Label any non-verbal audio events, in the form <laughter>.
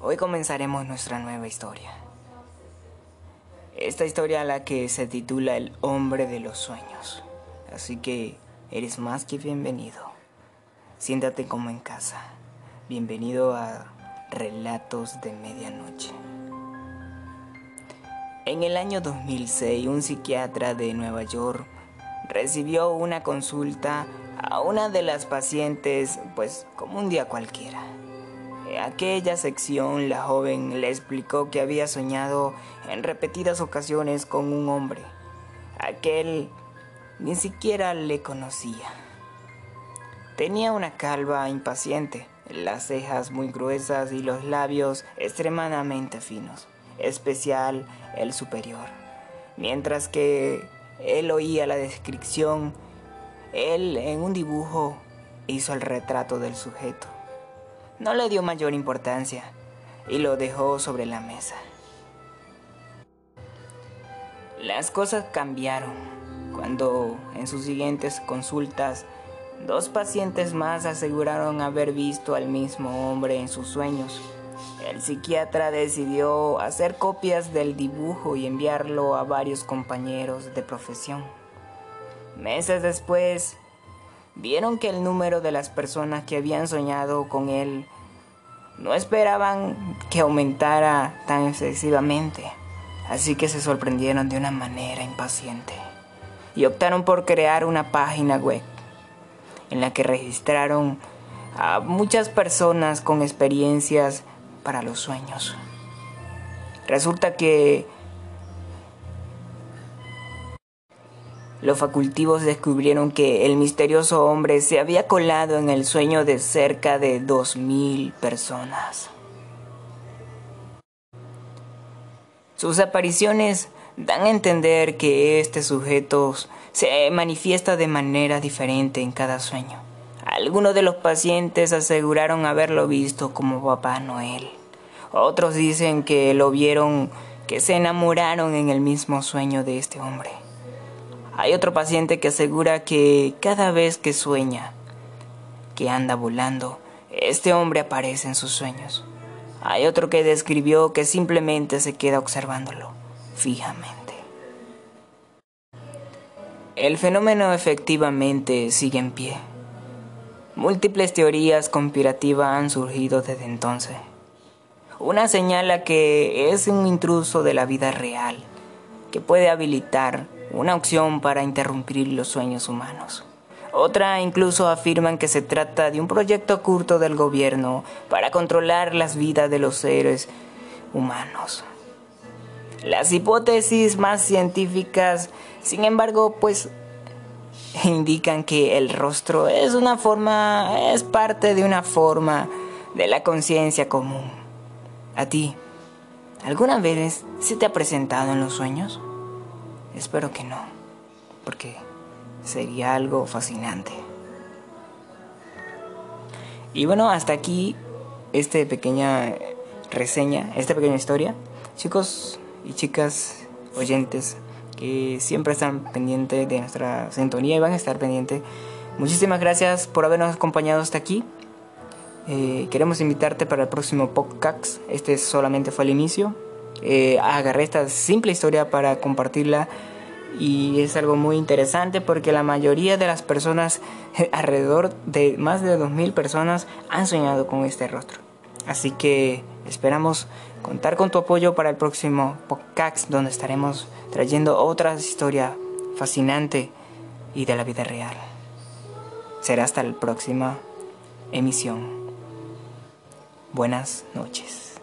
Hoy comenzaremos nuestra nueva historia. Esta historia a la que se titula El hombre de los sueños. Así que eres más que bienvenido. Siéntate como en casa. Bienvenido a Relatos de Medianoche. En el año 2006, un psiquiatra de Nueva York recibió una consulta a una de las pacientes, pues como un día cualquiera. Aquella sección la joven le explicó que había soñado en repetidas ocasiones con un hombre. Aquel ni siquiera le conocía. Tenía una calva impaciente, las cejas muy gruesas y los labios extremadamente finos, especial el superior. Mientras que él oía la descripción, él en un dibujo hizo el retrato del sujeto. No le dio mayor importancia y lo dejó sobre la mesa. Las cosas cambiaron cuando en sus siguientes consultas dos pacientes más aseguraron haber visto al mismo hombre en sus sueños. El psiquiatra decidió hacer copias del dibujo y enviarlo a varios compañeros de profesión. Meses después, vieron que el número de las personas que habían soñado con él no esperaban que aumentara tan excesivamente, así que se sorprendieron de una manera impaciente y optaron por crear una página web en la que registraron a muchas personas con experiencias para los sueños. Resulta que los facultivos descubrieron que el misterioso hombre se había colado en el sueño de cerca de 2.000 personas. Sus apariciones dan a entender que este sujeto se manifiesta de manera diferente en cada sueño. Algunos de los pacientes aseguraron haberlo visto como Papá Noel. Otros dicen que lo vieron, que se enamoraron en el mismo sueño de este hombre. Hay otro paciente que asegura que cada vez que sueña, que anda volando, este hombre aparece en sus sueños. Hay otro que describió que simplemente se queda observándolo fijamente. El fenómeno efectivamente sigue en pie. Múltiples teorías conspirativas han surgido desde entonces. Una señala que es un intruso de la vida real, que puede habilitar una opción para interrumpir los sueños humanos. Otra incluso afirman que se trata de un proyecto oculto del gobierno para controlar las vidas de los seres humanos. Las hipótesis más científicas, sin embargo, pues indican que el rostro es una forma, es parte de una forma de la conciencia común. ¿A ti? ¿Alguna vez se te ha presentado en los sueños? Espero que no, porque sería algo fascinante. Y bueno, hasta aquí esta pequeña reseña, esta pequeña historia. Chicos y chicas oyentes que siempre están pendientes de nuestra sintonía y van a estar pendientes. Muchísimas gracias por habernos acompañado hasta aquí. Eh, queremos invitarte para el próximo podcast. Este solamente fue el inicio. Eh, agarré esta simple historia para compartirla y es algo muy interesante porque la mayoría de las personas, <laughs> alrededor de más de 2.000 personas, han soñado con este rostro. Así que esperamos contar con tu apoyo para el próximo podcast donde estaremos trayendo otra historia fascinante y de la vida real. Será hasta la próxima emisión. Buenas noches.